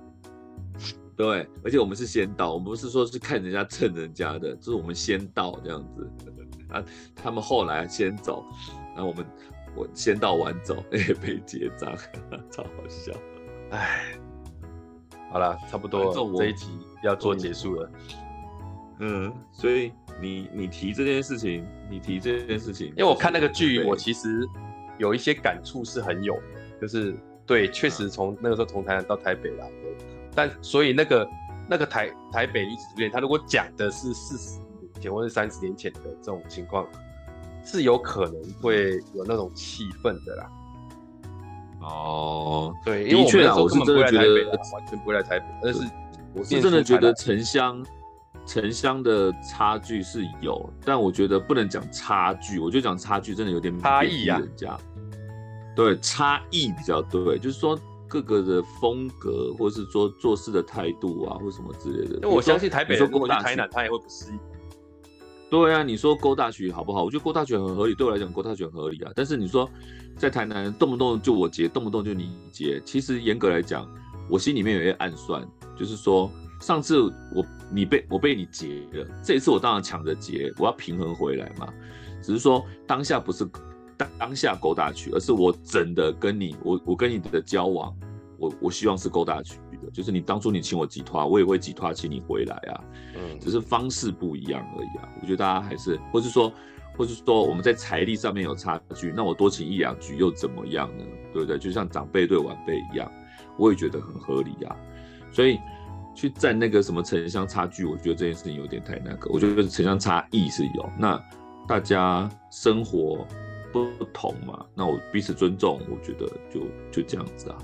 对，而且我们是先到，我们不是说是看人家蹭人家的，就是我们先到这样子啊。他们后来先走，然后我们我先到晚走，哎、欸，被结账，超好笑。哎，好了，差不多这一集要做结束了。嗯，所以。你你提这件事情，你提这件事情，因为我看那个剧，我其实有一些感触是很有，就是对，确实从那个时候从台南到台北来的，但所以那个那个台台北历史片，他如果讲的是四十年前或者三十年前的这种情况，是有可能会有那种气氛的啦。哦，对，的确啊，我是真的觉得完全不会来台北，但是我是真的觉得城乡。城乡的差距是有，但我觉得不能讲差距，我觉得讲差距真的有点差异啊。人家对差异比较对，就是说各个的风格，或是说做事的态度啊，或什么之类的。我相信台北人如果去台南，他也会不适应。对啊，你说勾大衢好不好？我觉得勾大衢很合理，对我来讲勾大衢很合理啊。但是你说在台南动不动就我结，动不动就你结，其实严格来讲，我心里面有一些暗算，就是说。上次我你被我被你结了，这一次我当然抢着结，我要平衡回来嘛。只是说当下不是当当下勾大衢，而是我真的跟你我我跟你的交往，我我希望是勾大衢的，就是你当初你请我几团，我也会几团请你回来啊。嗯，只是方式不一样而已啊。我觉得大家还是，或是说，或是说我们在财力上面有差距，那我多请一两局又怎么样呢？对不对？就像长辈对晚辈一样，我也觉得很合理啊。所以。去占那个什么城乡差距，我觉得这件事情有点太那个。我觉得城乡差异是有，那大家生活不同嘛，那我彼此尊重，我觉得就就这样子啊，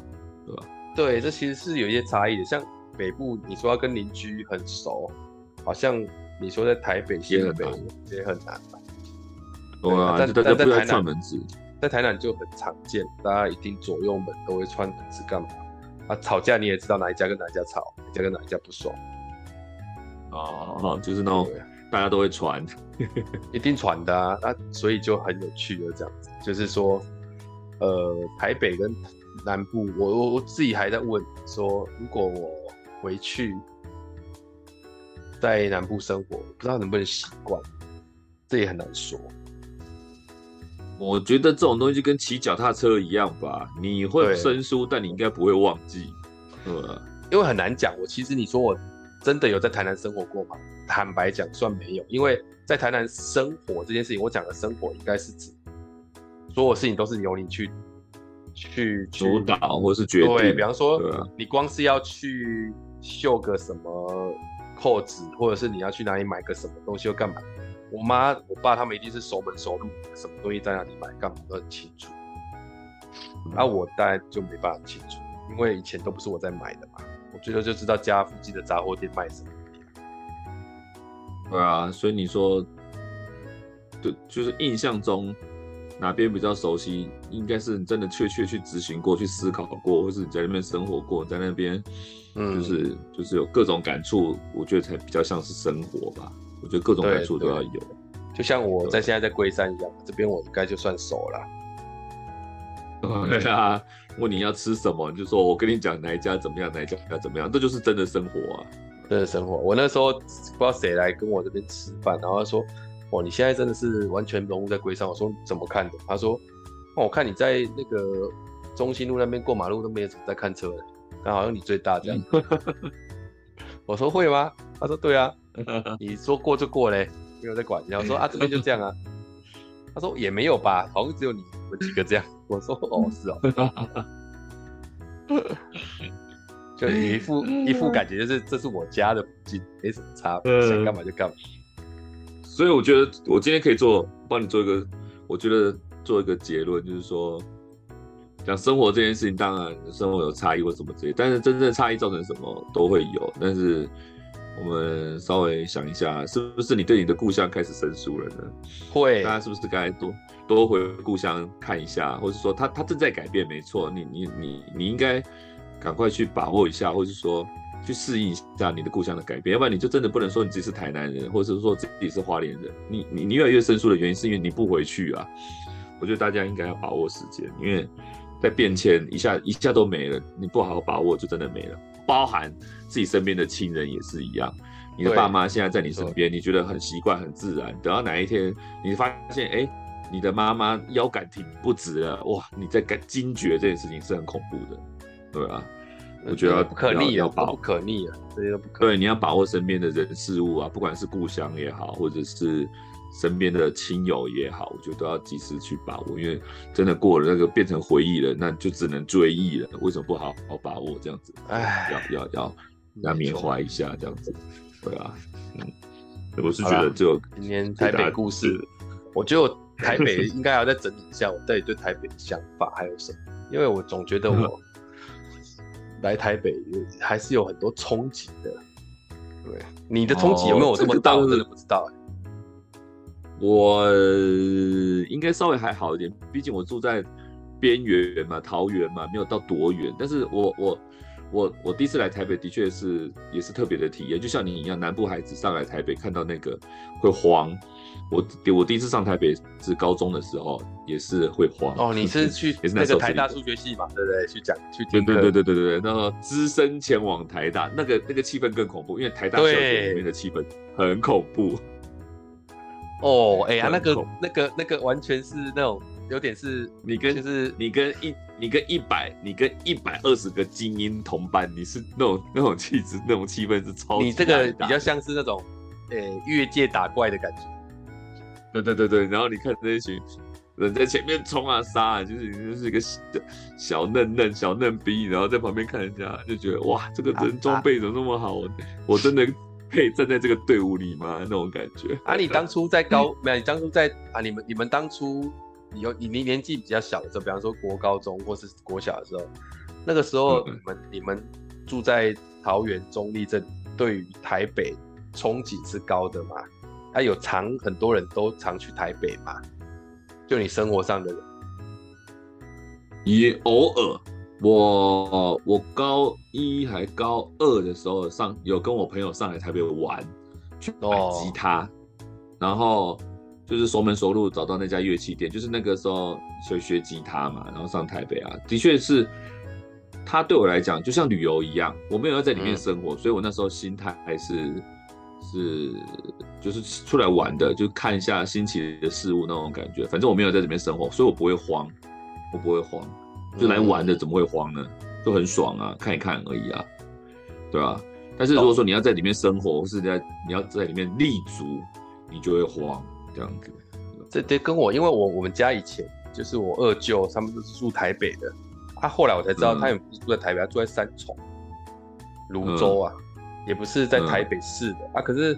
对吧？对，这其实是有一些差异的。像北部，你说要跟邻居很熟，好像你说在台北也很难，也很难吧？对啊，但但在台南，在台南就很常见，大家一定左右门都会串门子干嘛？啊，吵架你也知道哪一家跟哪一家吵，哪一家跟哪一家不爽。哦，就是那种大家都会传，一定传的啊。那所以就很有趣的这样子，就是说，呃，台北跟南部，我我我自己还在问说，如果我回去在南部生活，不知道能不能习惯，这也很难说。我觉得这种东西就跟骑脚踏车一样吧，你会生疏，但你应该不会忘记，对吧？因为很难讲。我其实你说我真的有在台南生活过吗？坦白讲，算没有。因为在台南生活这件事情，我讲的生活应该是指所有事情都是由你去去主导或是决定。对，比方说，你光是要去绣个什么扣子，或者是你要去哪里买个什么东西，又干嘛？我妈、我爸他们一定是熟门熟路，什么东西在哪里买，干嘛都很清楚。那、我当然就没办法清楚，因为以前都不是我在买的嘛。我最多就知道家附近的杂货店卖什么。对啊，所以你说，对，就是印象中哪边比较熟悉，应该是你真的确切去执行过去思考过，或是你在那边生活过，在那边，嗯，就是就是有各种感触，我觉得才比较像是生活吧。我觉得各种感触都要有，就像我在现在在龟山一样，这边我应该就算熟了。对啊，问你要吃什么，你就说我跟你讲哪一家怎么样，哪一家怎么样，这就是真的生活啊，真的生活。我那时候不知道谁来跟我这边吃饭，然后他说：“哦，你现在真的是完全融入在龟山。”我说：“怎么看的？”他说：“哦，我看你在那个中心路那边过马路都没有怎么在看车的，但好像你最大这样。” 我说：“会吗？”他说：“对啊。”你说过就过嘞，没有在管。然后说啊，这边就这样啊。他说也没有吧，好像只有你们几个这样。我说哦，是哦。就一副一副感觉，就是这是我家的附近，没什么差别，想干嘛就干嘛。所以我觉得我今天可以做，帮你做一个，我觉得做一个结论，就是说，讲生活这件事情，当然生活有差异或什么之类，但是真正差异造成什么都会有。但是我们稍微想一下，是不是你对你的故乡开始生疏了呢？会，大家是不是该多多回故乡看一下，或者说他他正在改变，没错，你你你你应该赶快去把握一下，或者说去适应一下你的故乡的改变，要不然你就真的不能说你自己是台南人，或者是说自己是花莲人。你你你越来越生疏的原因，是因为你不回去啊。我觉得大家应该要把握时间，因为在变迁一下一下都没了，你不好好把握就真的没了。包含自己身边的亲人也是一样，你的爸妈现在在你身边，你觉得很习惯很自然，等到哪一天你发现哎、欸，你的妈妈腰杆挺不直了，哇，你在感惊觉这件事情是很恐怖的，对啊，我觉得不可逆啊不可逆啊，这些都不可。对，你要把握身边的人事物啊，不管是故乡也好，或者是。身边的亲友也好，我觉得都要及时去把握，因为真的过了那个变成回忆了，那就只能追忆了。为什么不好好把握这样子？哎，要要要要缅怀一下这样子，对啊，嗯，我是觉得就今天台北故事，我觉得我台北应该要再整理一下我到底对台北的想法还有什么，因为我总觉得 我来台北还是有很多冲击的。对，你的冲击有没有我这么大？我真的不知道。我应该稍微还好一点，毕竟我住在边缘嘛，桃园嘛，没有到多远。但是我我我我第一次来台北，的确是也是特别的体验，就像你一样，南部孩子上来台北看到那个会慌。我我第一次上台北是高中的时候，也是会慌。哦，你是去也是那个台大数学系嘛？对不对？去讲去听。对对对对对对，然后只身前往台大，那个那个气氛更恐怖，因为台大校园里面的气氛很恐怖。哦，哎、欸、呀、啊，那个、那个、那个，完全是那种有点是，你跟就是你跟一你跟一百你跟一百二十个精英同班，你是那种那种气质那种气氛是超。你这个比较像是那种，呃、欸，越界打怪的感觉。对对对对，然后你看这一群人在前面冲啊杀啊，就是就是一个小小嫩嫩小嫩逼，然后在旁边看人家，就觉得哇，这个人装备怎么那么好？我真的。可以站在这个队伍里吗？那种感觉啊！你当初在高没有？你当初在啊？你们你们当初有你你年纪比较小的时候，比方说国高中或是国小的时候，那个时候你们、嗯、你们住在桃园中立这里，对于台北憧憬是高的嘛？啊，有常很多人都常去台北嘛？就你生活上的人，也偶尔。我我高一还高二的时候上有跟我朋友上来台北玩，去买吉他，哦、然后就是熟门熟路找到那家乐器店，就是那个时候学学吉他嘛，然后上台北啊，的确是，它对我来讲就像旅游一样，我没有要在里面生活，嗯、所以我那时候心态还是是就是出来玩的，就看一下新奇的事物那种感觉，反正我没有在里面生活，所以我不会慌，我不会慌。就来玩的怎么会慌呢？就很爽啊，看一看而已啊，对吧？但是如果说你要在里面生活，或是在你要在里面立足，你就会慌这样子。这这跟我，因为我我们家以前就是我二舅，他们都是住台北的，啊，后来我才知道他也不是住在台北，他住在三重、泸州啊，也不是在台北市的啊。可是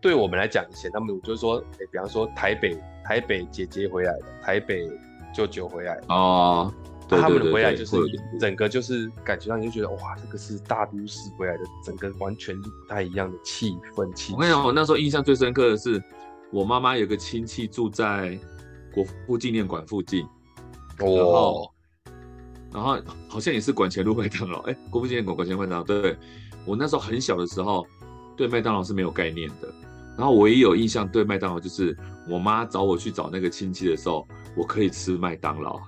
对我们来讲，以前他们就是说，哎，比方说台北台北姐姐回来的，台北舅舅回来的哦。他们回来就是整个就是感觉上你就觉得哇，这个是大都市回来的，整个完全不太一样的气氛气。我跟你讲，我那时候印象最深刻的是，我妈妈有个亲戚住在国父纪念馆附近，然后然后好像也是管前路麦当劳，哎，国父纪念馆管前麦当劳。对，我那时候很小的时候，对麦当劳是没有概念的。然后唯一有印象对麦当劳就是我妈找我去找那个亲戚的时候，我可以吃麦当劳。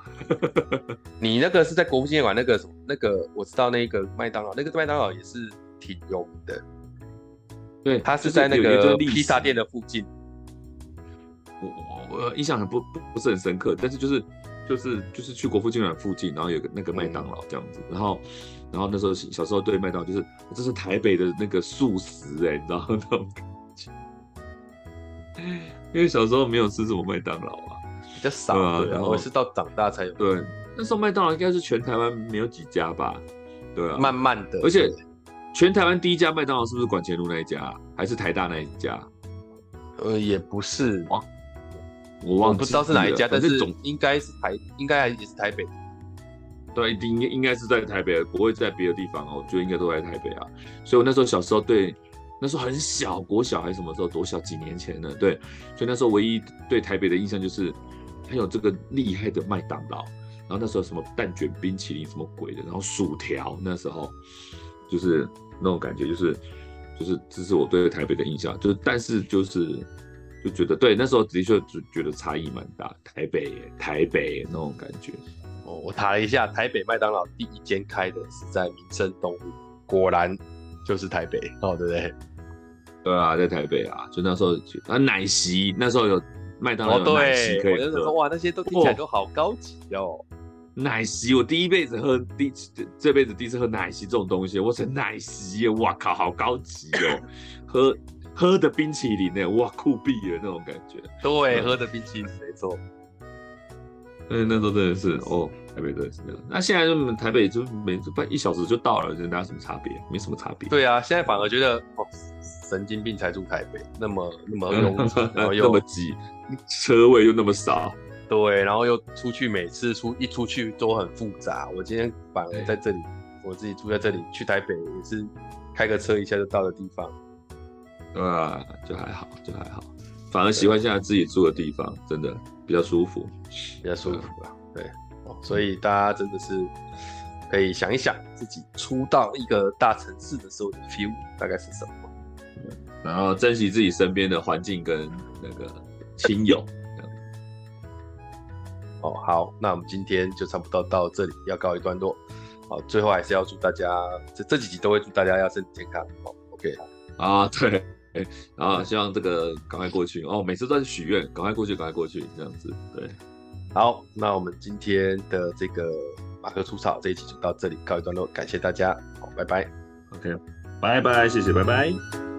你那个是在国父纪念馆那个什么？那个我知道那个麦当劳，那个麦当劳也是挺有名的。对，它是在那个披萨店的附近。我我印象很不不不是很深刻，但是就是就是就是去国父纪念馆附近，然后有个那个麦当劳这样子。嗯、然后然后那时候小时候对麦当劳就是这是台北的那个素食哎、欸，你知道那种感觉。因为小时候没有吃什么麦当劳啊。比较少，啊，然后我是到长大才有。对，那时候麦当劳应该是全台湾没有几家吧？对啊，慢慢的。而且全台湾第一家麦当劳是不是管前路那一家，还是台大那一家？呃，也不是，我忘，了不知道是哪一家，但是总应该是台，应该还也是台北。对，一定应该是在台北，不会在别的地方哦。我觉得应该都在台北啊。所以我那时候小时候对，那时候很小，国小还是什么时候，多小？几年前呢？对，所以那时候唯一对台北的印象就是，还有这个厉害的麦当劳。然后那时候什么蛋卷冰淇淋什么鬼的，然后薯条，那时候就是那种感觉，就是就是这是我对台北的印象。就是但是就是就觉得对，那时候的确就觉得差异蛮大。台北，台北那种感觉。哦，我查了一下，台北麦当劳第一间开的是在民生东路，果然就是台北哦，对不对？对啊，在台北啊，就那时候啊，奶昔那时候有麦当劳有奶昔可以喝，哇，那些都听起来都好高级哦。奶昔，我第一辈子喝第这辈子第一次喝奶昔这种东西，我成奶昔，哇靠，好高级哦，喝喝的冰淇淋呢，哇酷毙了那种感觉。对，嗯、喝的冰淇淋没错。嗯，那时候真的是哦，台北真的是那样。那现在就台北就每次半一小时就到了，跟大家什么差别？没什么差别。对啊，现在反而觉得哦，神经病才住台北，那么那么 拥挤，然后又那么挤，车位又那么少。对，然后又出去，每次出一出去都很复杂。我今天反而在这里，我自己住在这里，去台北也是开个车一下就到的地方。对啊，就还好，就还好。反而喜欢现在自己住的地方，真的比较舒服，比较舒服啊。对，所以大家真的是可以想一想，自己出到一个大城市的时候的 feel 大概是什么，然后珍惜自己身边的环境跟那个亲友。哦，好，那我们今天就差不多到这里，要告一段落。好，最后还是要祝大家，这这几集都会祝大家要身体健康。哦，OK，啊，对。哎，然后希望这个赶快过去哦，每次都是许愿，赶快过去，赶快过去，这样子。对，好，那我们今天的这个马克出草这一期就到这里告一段落，感谢大家，好，拜拜。OK，拜拜，谢谢，拜拜。